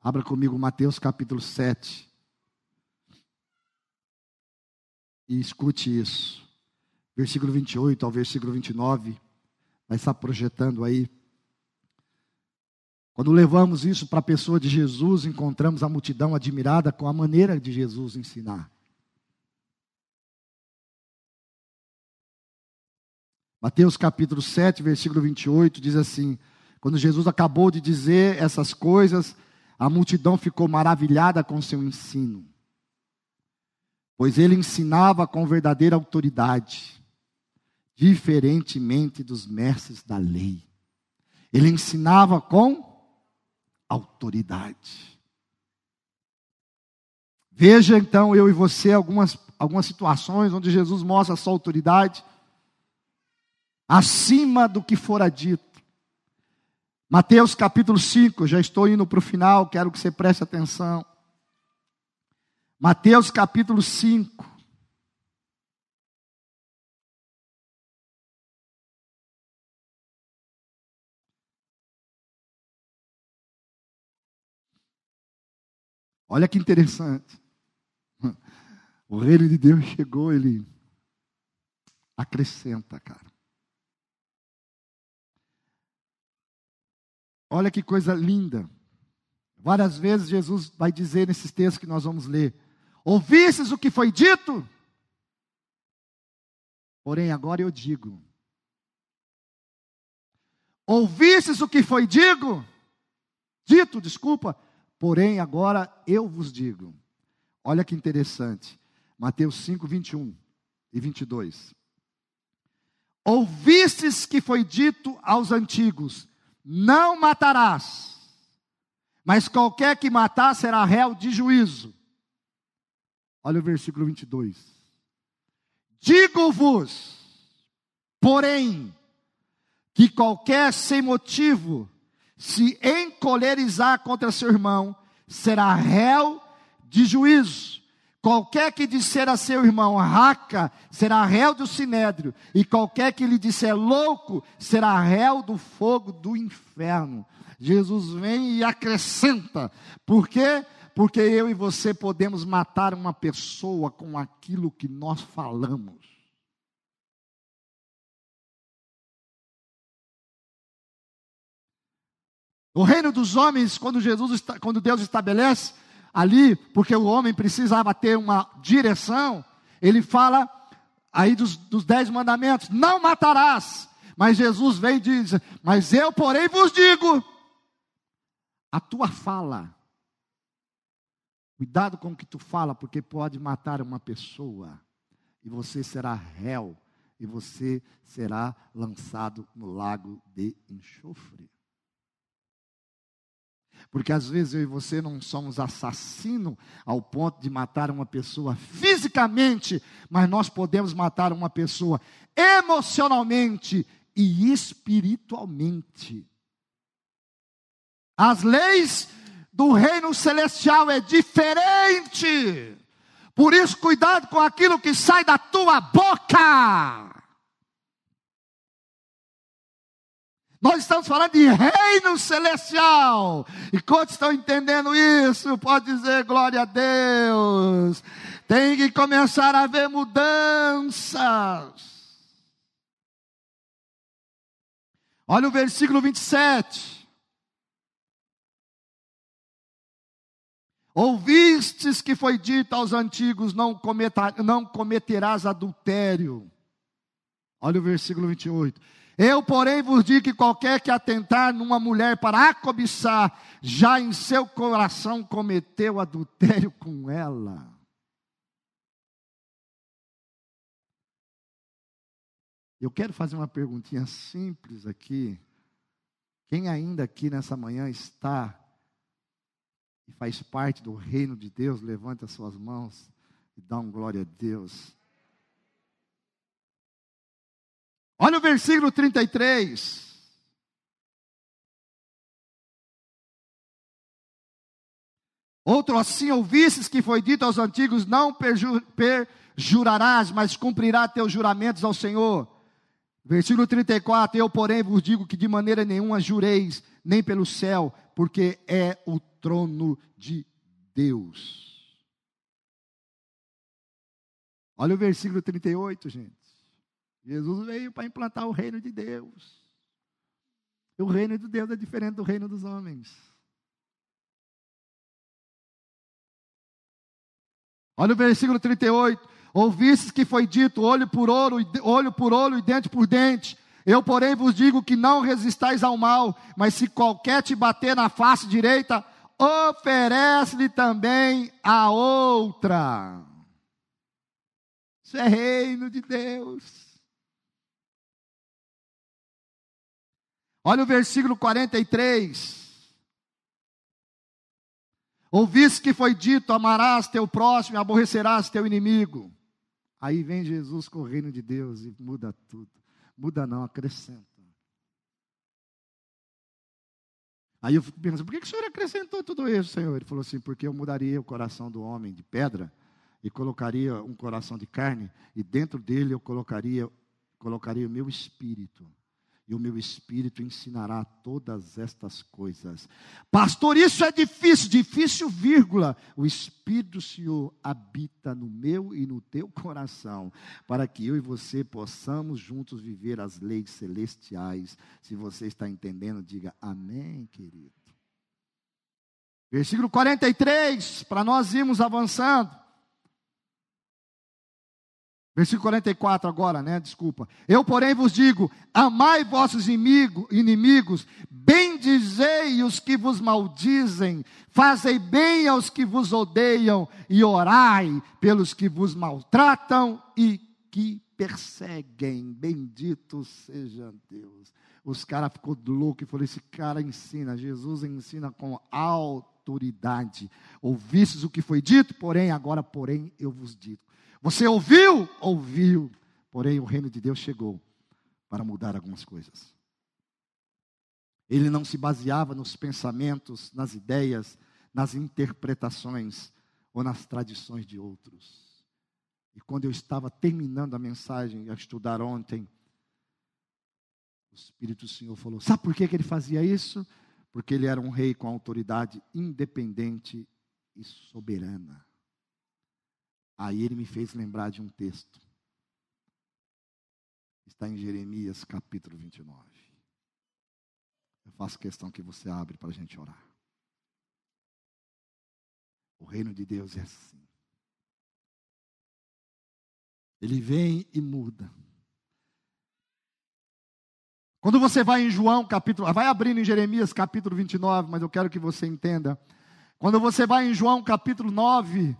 Abra comigo Mateus capítulo 7. E escute isso. Versículo 28 ao versículo 29. Vai estar projetando aí. Quando levamos isso para a pessoa de Jesus, encontramos a multidão admirada com a maneira de Jesus ensinar. Mateus capítulo 7, versículo 28 diz assim: Quando Jesus acabou de dizer essas coisas, a multidão ficou maravilhada com seu ensino, pois ele ensinava com verdadeira autoridade, diferentemente dos mestres da lei. Ele ensinava com autoridade. Veja então eu e você algumas, algumas situações onde Jesus mostra a sua autoridade acima do que fora dito. Mateus capítulo 5, já estou indo para o final, quero que você preste atenção. Mateus capítulo 5. Olha que interessante. O reino de Deus chegou, ele acrescenta, cara. Olha que coisa linda. Várias vezes Jesus vai dizer nesses textos que nós vamos ler: Ouvistes o que foi dito? Porém, agora eu digo. Ouvistes o que foi digo? Dito, desculpa. Porém, agora eu vos digo. Olha que interessante. Mateus 5, 21 e 22. Ouvistes que foi dito aos antigos: não matarás, mas qualquer que matar será réu de juízo. Olha o versículo 22. Digo-vos, porém, que qualquer sem motivo se encolerizar contra seu irmão, será réu de juízo. Qualquer que disser a seu irmão raca, será réu do sinédrio, e qualquer que lhe disser louco, será réu do fogo do inferno. Jesus vem e acrescenta. Por quê? Porque eu e você podemos matar uma pessoa com aquilo que nós falamos. O reino dos homens, quando Jesus, quando Deus estabelece, ali, porque o homem precisava ter uma direção, ele fala aí dos, dos dez mandamentos: não matarás. Mas Jesus vem e diz: Mas eu, porém, vos digo, a tua fala, cuidado com o que tu fala, porque pode matar uma pessoa, e você será réu, e você será lançado no lago de enxofre. Porque às vezes eu e você não somos assassino ao ponto de matar uma pessoa fisicamente, mas nós podemos matar uma pessoa emocionalmente e espiritualmente. As leis do reino celestial é diferente. Por isso, cuidado com aquilo que sai da tua boca. Nós estamos falando de reino celestial. E quantos estão entendendo isso? Pode dizer glória a Deus. Tem que começar a haver mudanças. Olha o versículo 27. Ouvistes que foi dito aos antigos: não, cometa, não cometerás adultério. Olha o versículo 28. Eu, porém, vos digo que qualquer que atentar numa mulher para a cobiçar, já em seu coração cometeu adultério com ela. Eu quero fazer uma perguntinha simples aqui. Quem ainda aqui nessa manhã está e faz parte do reino de Deus, levanta as suas mãos e dá um glória a Deus. Olha o versículo 33. Outro assim ouvistes que foi dito aos antigos: Não perjurarás, mas cumprirá teus juramentos ao Senhor. Versículo 34: Eu, porém, vos digo que de maneira nenhuma jureis, nem pelo céu, porque é o trono de Deus. Olha o versículo 38, gente. Jesus veio para implantar o reino de Deus. O reino de Deus é diferente do reino dos homens. Olha o versículo 38. Ouvistes que foi dito, olho por olho, olho por olho e dente por dente. Eu, porém, vos digo que não resistais ao mal, mas se qualquer te bater na face direita, oferece-lhe também a outra. Isso é reino de Deus. Olha o versículo 43. Ouviste que foi dito: amarás teu próximo e aborrecerás teu inimigo. Aí vem Jesus com o reino de Deus e muda tudo. Muda não, acrescenta. Aí eu fico pensando, por que, que o Senhor acrescentou tudo isso, Senhor? Ele falou assim, porque eu mudaria o coração do homem de pedra e colocaria um coração de carne, e dentro dele eu colocaria, colocaria o meu espírito e o meu espírito ensinará todas estas coisas. Pastor, isso é difícil, difícil, vírgula. O Espírito do Senhor habita no meu e no teu coração, para que eu e você possamos juntos viver as leis celestiais. Se você está entendendo, diga amém, querido. Versículo 43, para nós irmos avançando. Versículo 44 agora, né? Desculpa. Eu, porém, vos digo: amai vossos inimigos, bendizei os que vos maldizem, fazei bem aos que vos odeiam e orai pelos que vos maltratam e que perseguem. Bendito seja Deus. Os caras ficou louco e falou: esse cara ensina, Jesus ensina com autoridade. Ouvistes o que foi dito, porém, agora, porém, eu vos digo. Você ouviu? Ouviu. Porém, o reino de Deus chegou para mudar algumas coisas. Ele não se baseava nos pensamentos, nas ideias, nas interpretações ou nas tradições de outros. E quando eu estava terminando a mensagem a estudar ontem, o Espírito do Senhor falou: Sabe por que ele fazia isso? Porque ele era um rei com autoridade independente e soberana. Aí ele me fez lembrar de um texto. Está em Jeremias capítulo 29. Eu faço questão que você abre para a gente orar. O reino de Deus é assim. Ele vem e muda. Quando você vai em João capítulo, vai abrindo em Jeremias capítulo 29, mas eu quero que você entenda. Quando você vai em João capítulo 9,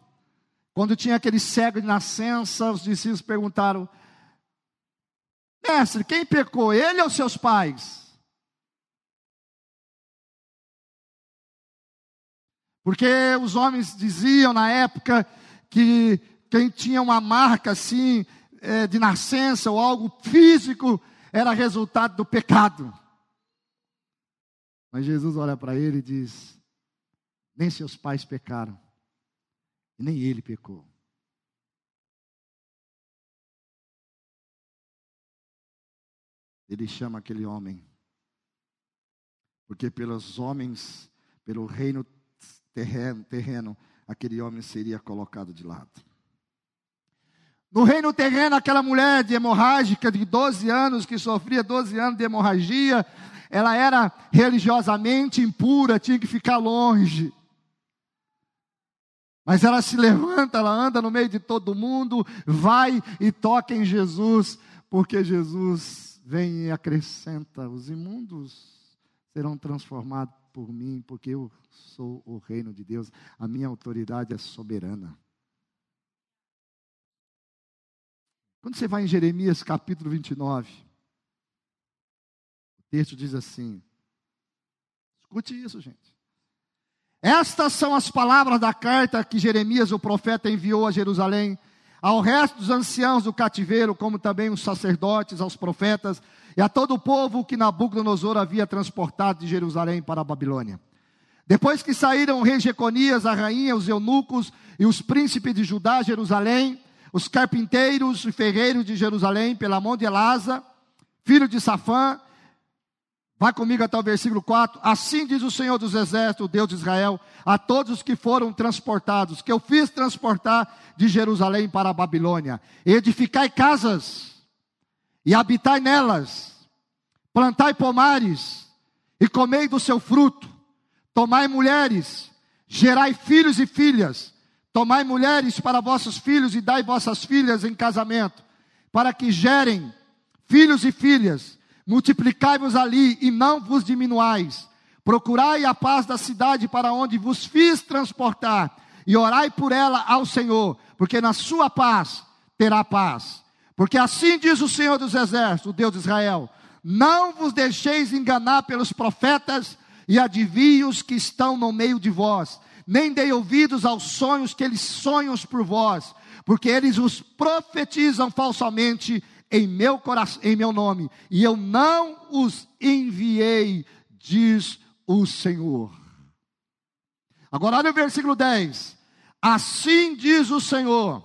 quando tinha aquele cego de nascença, os discípulos perguntaram: Mestre, quem pecou, ele ou seus pais? Porque os homens diziam na época que quem tinha uma marca assim, é, de nascença ou algo físico, era resultado do pecado. Mas Jesus olha para ele e diz: Nem seus pais pecaram. E nem ele pecou. Ele chama aquele homem, porque pelos homens, pelo reino terreno, terreno, aquele homem seria colocado de lado. No reino terreno, aquela mulher de hemorrágica de 12 anos, que sofria 12 anos de hemorragia, ela era religiosamente impura, tinha que ficar longe. Mas ela se levanta, ela anda no meio de todo mundo, vai e toca em Jesus, porque Jesus vem e acrescenta: os imundos serão transformados por mim, porque eu sou o reino de Deus, a minha autoridade é soberana. Quando você vai em Jeremias capítulo 29, o texto diz assim: escute isso, gente. Estas são as palavras da carta que Jeremias, o profeta, enviou a Jerusalém, ao resto dos anciãos do cativeiro, como também os sacerdotes, aos profetas e a todo o povo que Nabucodonosor havia transportado de Jerusalém para a Babilônia. Depois que saíram o rei Jeconias, a rainha, os eunucos e os príncipes de Judá, Jerusalém, os carpinteiros e ferreiros de Jerusalém, pela mão de Elasa, filho de Safã, Vai comigo até o versículo 4. Assim diz o Senhor dos Exércitos, o Deus de Israel, a todos os que foram transportados, que eu fiz transportar de Jerusalém para a Babilônia: edificai casas e habitai nelas, plantai pomares e comei do seu fruto, tomai mulheres, gerai filhos e filhas, tomai mulheres para vossos filhos e dai vossas filhas em casamento, para que gerem filhos e filhas multiplicai-vos ali e não vos diminuais. Procurai a paz da cidade para onde vos fiz transportar, e orai por ela ao Senhor, porque na sua paz terá paz. Porque assim diz o Senhor dos Exércitos, o Deus de Israel: Não vos deixeis enganar pelos profetas e adivinhos que estão no meio de vós, nem dei ouvidos aos sonhos que eles sonham por vós, porque eles os profetizam falsamente em meu coração, em meu nome, e eu não os enviei, diz o Senhor. Agora olha o versículo 10. Assim diz o Senhor: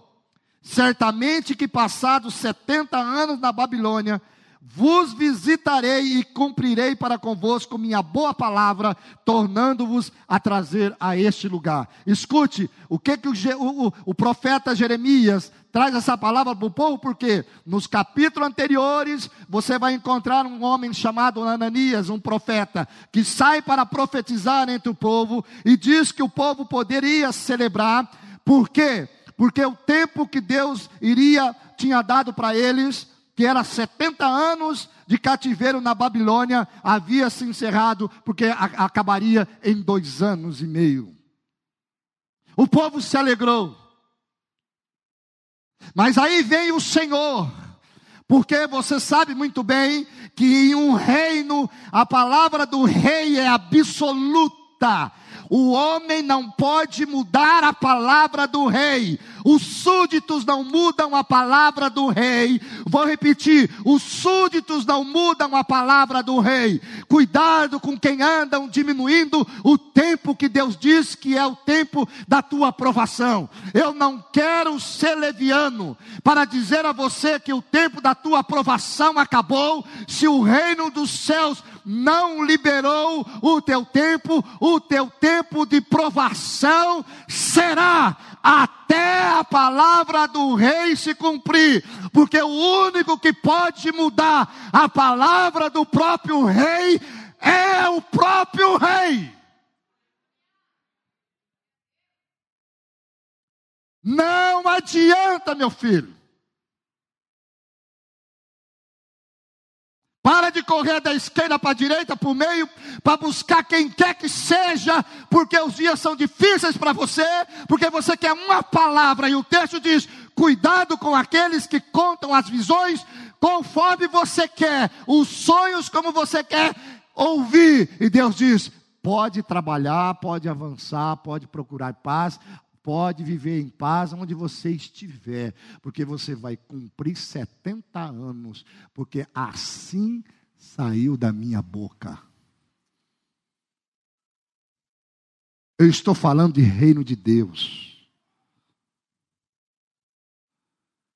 certamente que passados 70 anos na Babilônia, vos visitarei e cumprirei para convosco minha boa palavra, tornando-vos a trazer a este lugar. Escute, o que, que o, o, o profeta Jeremias traz essa palavra para o povo, porque nos capítulos anteriores você vai encontrar um homem chamado Ananias, um profeta, que sai para profetizar entre o povo e diz que o povo poderia celebrar, por quê? Porque o tempo que Deus iria, tinha dado para eles, que era 70 anos de cativeiro na Babilônia, havia se encerrado, porque acabaria em dois anos e meio. O povo se alegrou. Mas aí vem o Senhor, porque você sabe muito bem que em um reino a palavra do rei é absoluta. O homem não pode mudar a palavra do rei. Os súditos não mudam a palavra do rei. Vou repetir: os súditos não mudam a palavra do rei. Cuidado com quem andam diminuindo o tempo que Deus diz que é o tempo da tua aprovação. Eu não quero ser leviano para dizer a você que o tempo da tua aprovação acabou, se o reino dos céus não liberou o teu tempo, o teu tempo de provação será até a palavra do rei se cumprir, porque o único que pode mudar a palavra do próprio rei é o próprio rei. Não adianta, meu filho. Para de correr da esquerda para a direita, para o meio, para buscar quem quer que seja, porque os dias são difíceis para você, porque você quer uma palavra, e o texto diz: cuidado com aqueles que contam as visões conforme você quer, os sonhos como você quer ouvir. E Deus diz: pode trabalhar, pode avançar, pode procurar paz, pode viver em paz onde você estiver, porque você vai cumprir 70 anos, porque assim saiu da minha boca. Eu estou falando de reino de Deus.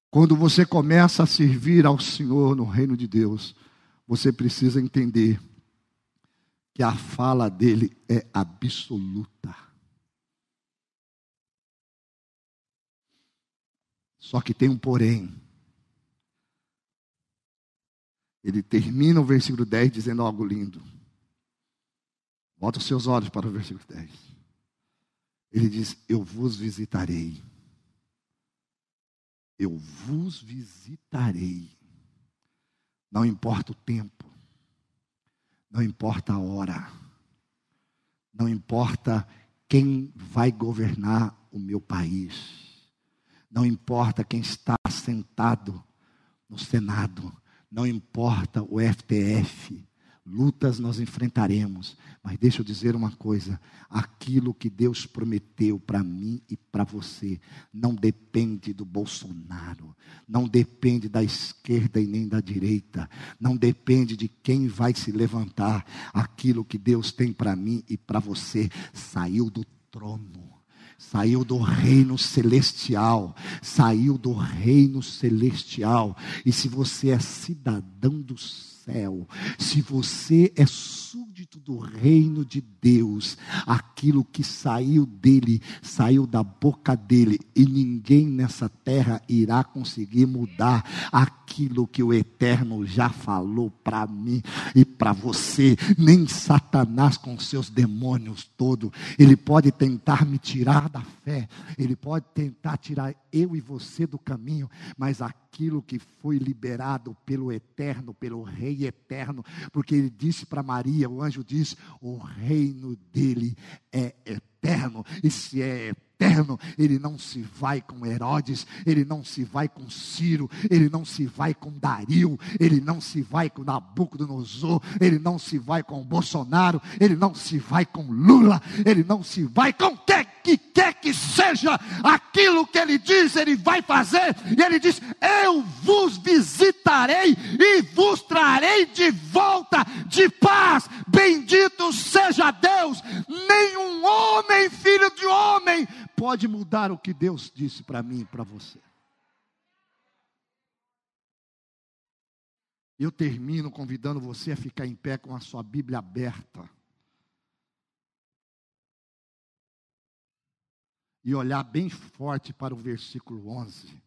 Quando você começa a servir ao Senhor no reino de Deus, você precisa entender que a fala dele é absoluta. Só que tem um porém. Ele termina o versículo 10 dizendo algo lindo. Bota os seus olhos para o versículo 10. Ele diz: Eu vos visitarei. Eu vos visitarei Não importa o tempo, não importa a hora, não importa quem vai governar o meu país, não importa quem está sentado no Senado, não importa o FTF, lutas nós enfrentaremos, mas deixa eu dizer uma coisa: aquilo que Deus prometeu para mim e para você não depende do Bolsonaro, não depende da esquerda e nem da direita, não depende de quem vai se levantar. Aquilo que Deus tem para mim e para você saiu do trono saiu do reino celestial, saiu do reino celestial. E se você é cidadão do céu, se você é súdito do reino de Deus, aquilo que saiu dele, saiu da boca dele, e ninguém nessa terra irá conseguir mudar aquilo que o Eterno já falou para mim e para você, nem Satanás com seus demônios todo, ele pode tentar me tirar da fé, ele pode tentar tirar eu e você do caminho, mas aquilo que foi liberado pelo Eterno, pelo Rei Eterno, porque ele disse para Maria, o anjo disse: o reino dele é eterno, e se é eterno, eterno, ele não se vai com Herodes, ele não se vai com Ciro, ele não se vai com Dario, ele não se vai com Nabucodonosor, ele não se vai com Bolsonaro, ele não se vai com Lula, ele não se vai com quem que quer que seja. Aquilo que ele diz, ele vai fazer, e ele diz: Eu vos visitarei e vos trarei de volta de paz. Bendito seja Deus, nenhum homem, filho de homem, pode mudar o que Deus disse para mim e para você. Eu termino convidando você a ficar em pé com a sua Bíblia aberta. E olhar bem forte para o versículo 11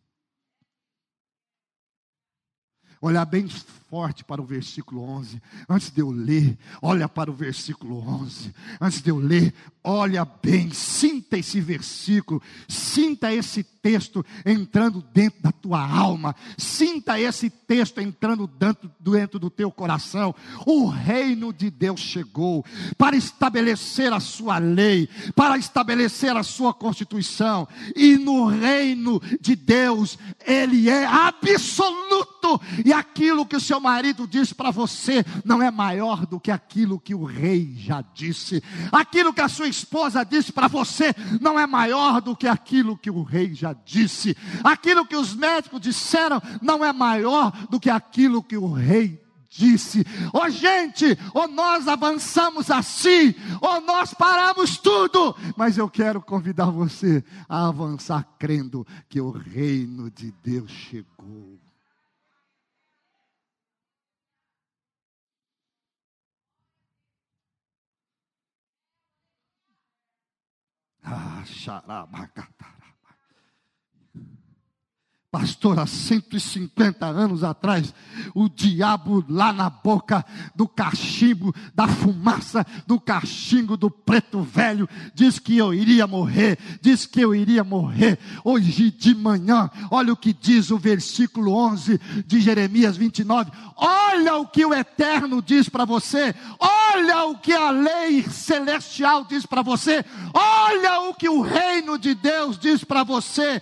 olhar bem forte para o versículo 11. Antes de eu ler, olha para o versículo 11. Antes de eu ler, olha bem, sinta esse versículo, sinta esse texto entrando dentro da tua alma, sinta esse texto entrando dentro, dentro do teu coração. O reino de Deus chegou para estabelecer a sua lei, para estabelecer a sua constituição, e no reino de Deus, ele é absoluto e aquilo que o seu marido diz para você não é maior do que aquilo que o rei já disse. Aquilo que a sua esposa disse para você não é maior do que aquilo que o rei já disse. Aquilo que os médicos disseram não é maior do que aquilo que o rei disse: Ô oh, gente, ou nós avançamos assim, ou nós paramos tudo. Mas eu quero convidar você a avançar crendo que o reino de Deus chegou. Ah, xarabacatara. Pastor, há 150 anos atrás, o diabo lá na boca do cachimbo, da fumaça, do cachimbo do preto velho, disse que eu iria morrer, disse que eu iria morrer. Hoje de manhã, olha o que diz o versículo 11 de Jeremias 29. Olha o que o Eterno diz para você, olha o que a lei celestial diz para você, olha o que o reino de Deus diz para você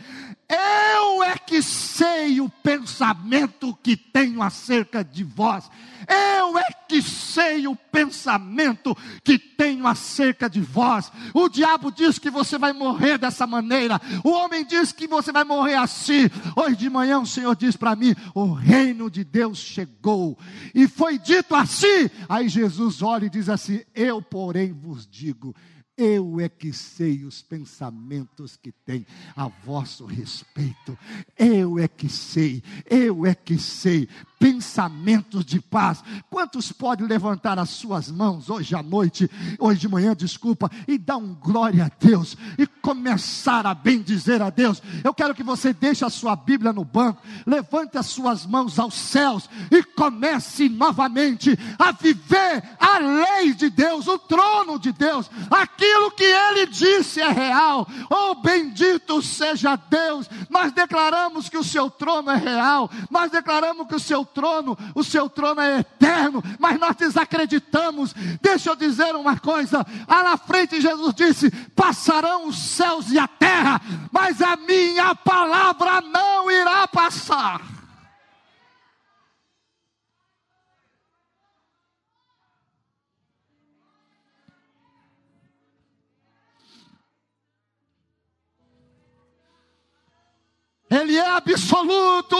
eu é que sei o pensamento que tenho acerca de vós. Eu é que sei o pensamento que tenho acerca de vós. O diabo diz que você vai morrer dessa maneira. O homem diz que você vai morrer assim. Hoje de manhã o Senhor diz para mim: o reino de Deus chegou. E foi dito assim. Aí Jesus olha e diz assim: Eu, porém, vos digo eu é que sei os pensamentos que tem a vosso respeito. Eu é que sei, eu é que sei pensamentos de paz. Quantos podem levantar as suas mãos hoje à noite, hoje de manhã, desculpa, e dar um glória a Deus e começar a bem dizer a Deus? Eu quero que você deixe a sua Bíblia no banco, levante as suas mãos aos céus e comece novamente a viver a lei de Deus, o trono de Deus, aquilo que ele disse é real. Oh, bendito seja Deus! Nós declaramos que o seu trono é real, nós declaramos que o seu trono, o seu trono é eterno, mas nós desacreditamos. Deixa eu dizer uma coisa: lá na frente Jesus disse: passarão os céus e a terra, mas a minha palavra não irá passar. Ele é absoluto.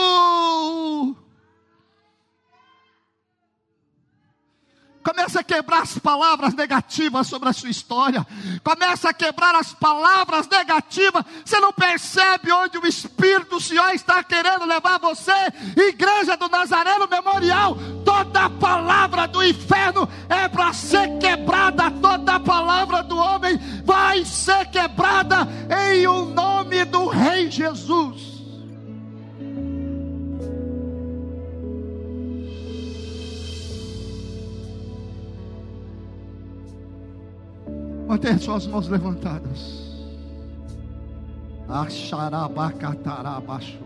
Começa a quebrar as palavras negativas sobre a sua história. Começa a quebrar as palavras negativas. Você não percebe onde o Espírito do Senhor está querendo levar você. Igreja do Nazareno Memorial. Toda palavra do inferno é para ser quebrada. Toda palavra do homem vai ser quebrada em o nome do Rei Jesus. Mantenha suas mãos levantadas. Acharabacatarabaxo.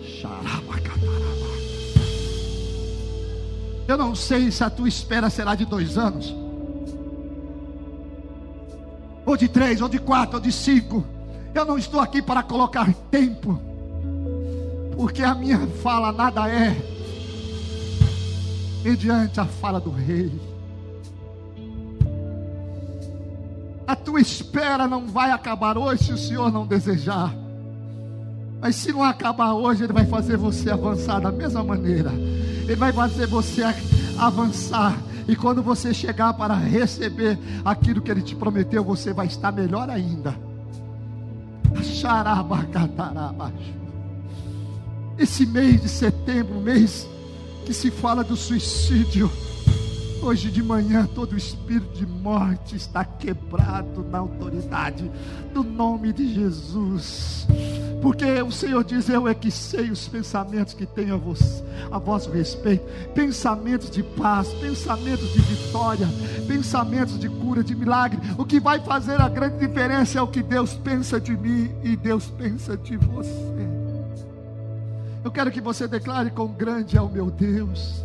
Xarabacataraba. Eu não sei se a tua espera será de dois anos, ou de três, ou de quatro, ou de cinco. Eu não estou aqui para colocar tempo, porque a minha fala nada é mediante a fala do rei. A tua espera não vai acabar hoje se o Senhor não desejar. Mas se não acabar hoje, Ele vai fazer você avançar da mesma maneira. Ele vai fazer você avançar. E quando você chegar para receber aquilo que Ele te prometeu, você vai estar melhor ainda. Esse mês de setembro, mês que se fala do suicídio. Hoje de manhã, todo espírito de morte está quebrado na autoridade do nome de Jesus. Porque o Senhor diz: Eu é que sei os pensamentos que tenho a, vos, a vosso respeito pensamentos de paz, pensamentos de vitória, pensamentos de cura, de milagre. O que vai fazer a grande diferença é o que Deus pensa de mim e Deus pensa de você. Eu quero que você declare quão grande é o meu Deus.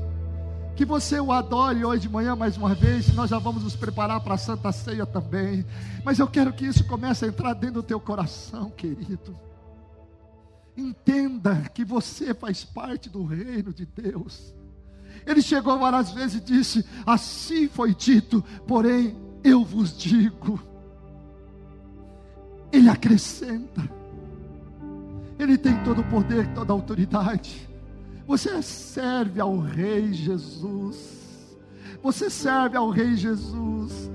Que você o adore hoje de manhã mais uma vez. Nós já vamos nos preparar para a Santa Ceia também. Mas eu quero que isso comece a entrar dentro do teu coração, querido. Entenda que você faz parte do reino de Deus. Ele chegou várias vezes e disse: Assim foi dito, porém eu vos digo. Ele acrescenta. Ele tem todo o poder, toda a autoridade. Você serve ao Rei Jesus. Você serve ao Rei Jesus.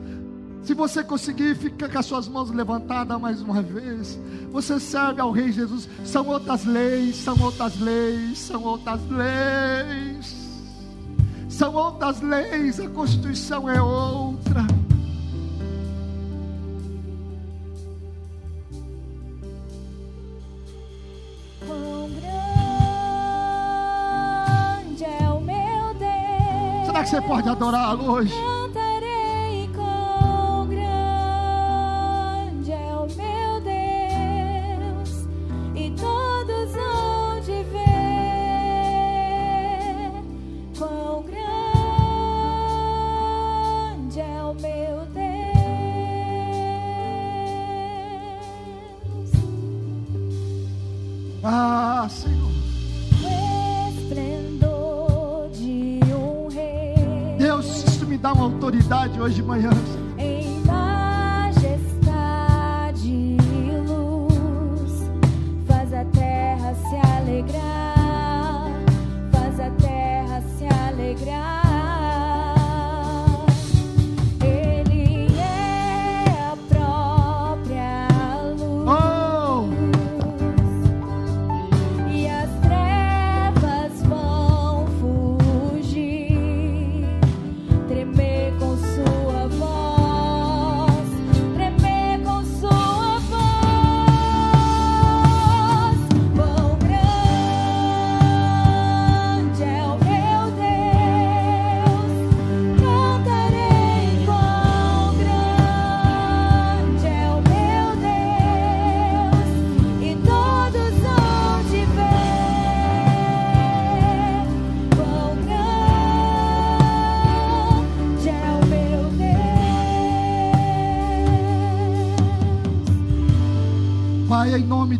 Se você conseguir, fica com as suas mãos levantadas mais uma vez. Você serve ao Rei Jesus. São outras leis, são outras leis, são outras leis. São outras leis, a Constituição é outra. Que você pode adorá-lo hoje? Cantarei quão dá uma autoridade hoje de manhã.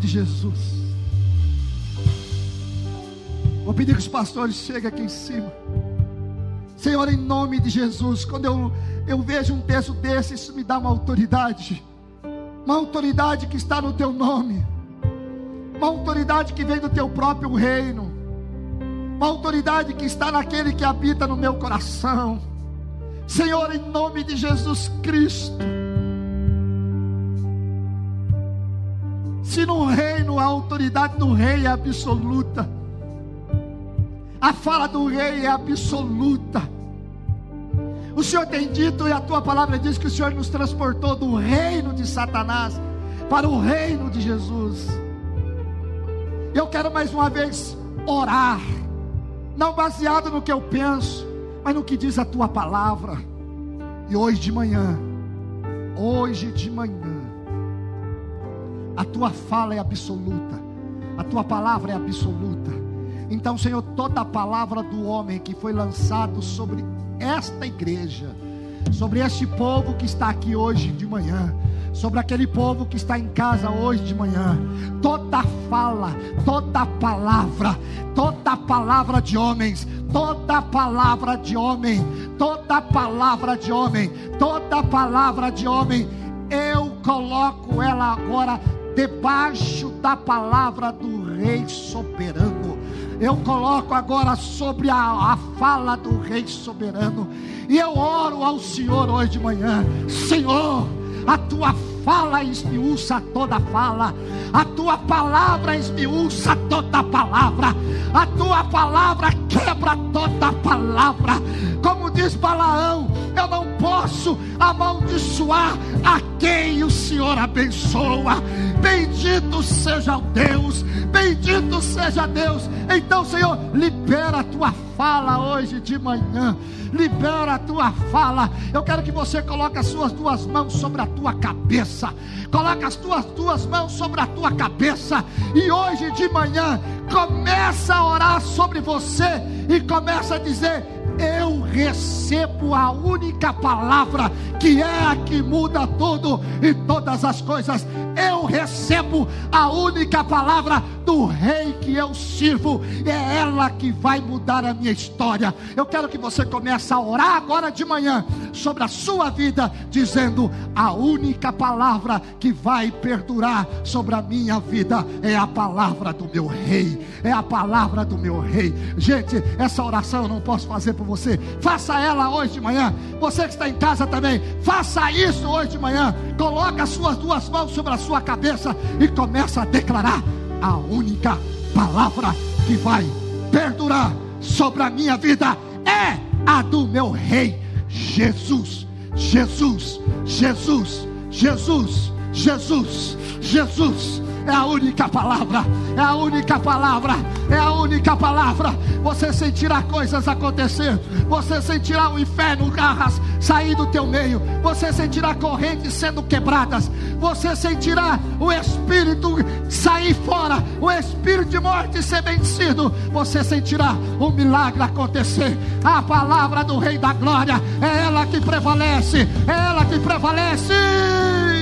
De Jesus. Vou pedir que os pastores cheguem aqui em cima. Senhor, em nome de Jesus, quando eu, eu vejo um texto desse, isso me dá uma autoridade. Uma autoridade que está no teu nome. Uma autoridade que vem do teu próprio reino. Uma autoridade que está naquele que habita no meu coração. Senhor, em nome de Jesus Cristo. Se no reino a autoridade do rei é absoluta, a fala do rei é absoluta. O Senhor tem dito, e a tua palavra diz que o Senhor nos transportou do reino de Satanás para o reino de Jesus. Eu quero mais uma vez orar, não baseado no que eu penso, mas no que diz a tua palavra. E hoje de manhã, hoje de manhã, a tua fala é absoluta, a tua palavra é absoluta. Então, Senhor, toda a palavra do homem que foi lançado sobre esta igreja, sobre este povo que está aqui hoje de manhã, sobre aquele povo que está em casa hoje de manhã, toda fala, toda palavra, toda palavra de homens, toda palavra de homem, toda palavra de homem, toda palavra de homem, eu coloco ela agora debaixo da palavra do Rei soberano. Eu coloco agora sobre a, a fala do Rei soberano, e eu oro ao Senhor hoje de manhã: Senhor, a tua fala esmiuça toda fala, a tua palavra esmiuça toda palavra, a tua palavra quebra toda palavra, como diz Balaão, eu não posso amaldiçoar a quem o Senhor abençoa. Bendito seja o Deus, bendito seja Deus. Então, Senhor, libera a tua fala hoje de manhã. Libera a tua fala. Eu quero que você coloque as suas duas mãos sobre a tua cabeça. Coloque as tuas duas mãos sobre a tua cabeça. E hoje de manhã, começa a orar sobre você e começa a dizer: eu recebo a única palavra que é a que muda tudo e todas as coisas. Eu recebo a única palavra do rei que eu sirvo, é ela que vai mudar a minha história. Eu quero que você comece a orar agora de manhã sobre a sua vida, dizendo: a única palavra que vai perdurar sobre a minha vida é a palavra do meu rei, é a palavra do meu rei. Gente, essa oração eu não posso fazer por você, faça ela hoje de manhã. Você que está em casa também, faça isso hoje de manhã. Coloque as suas duas mãos sobre a sua cabeça e começa a declarar a única palavra que vai perdurar sobre a minha vida é a do meu rei Jesus. Jesus, Jesus, Jesus, Jesus, Jesus é a única palavra, é a única palavra, é a única palavra. Você sentirá coisas acontecer, você sentirá o inferno, garras sair do teu meio, você sentirá correntes sendo quebradas, você sentirá o espírito sair fora, o espírito de morte ser vencido, você sentirá o milagre acontecer. A palavra do Rei da Glória é ela que prevalece, é ela que prevalece.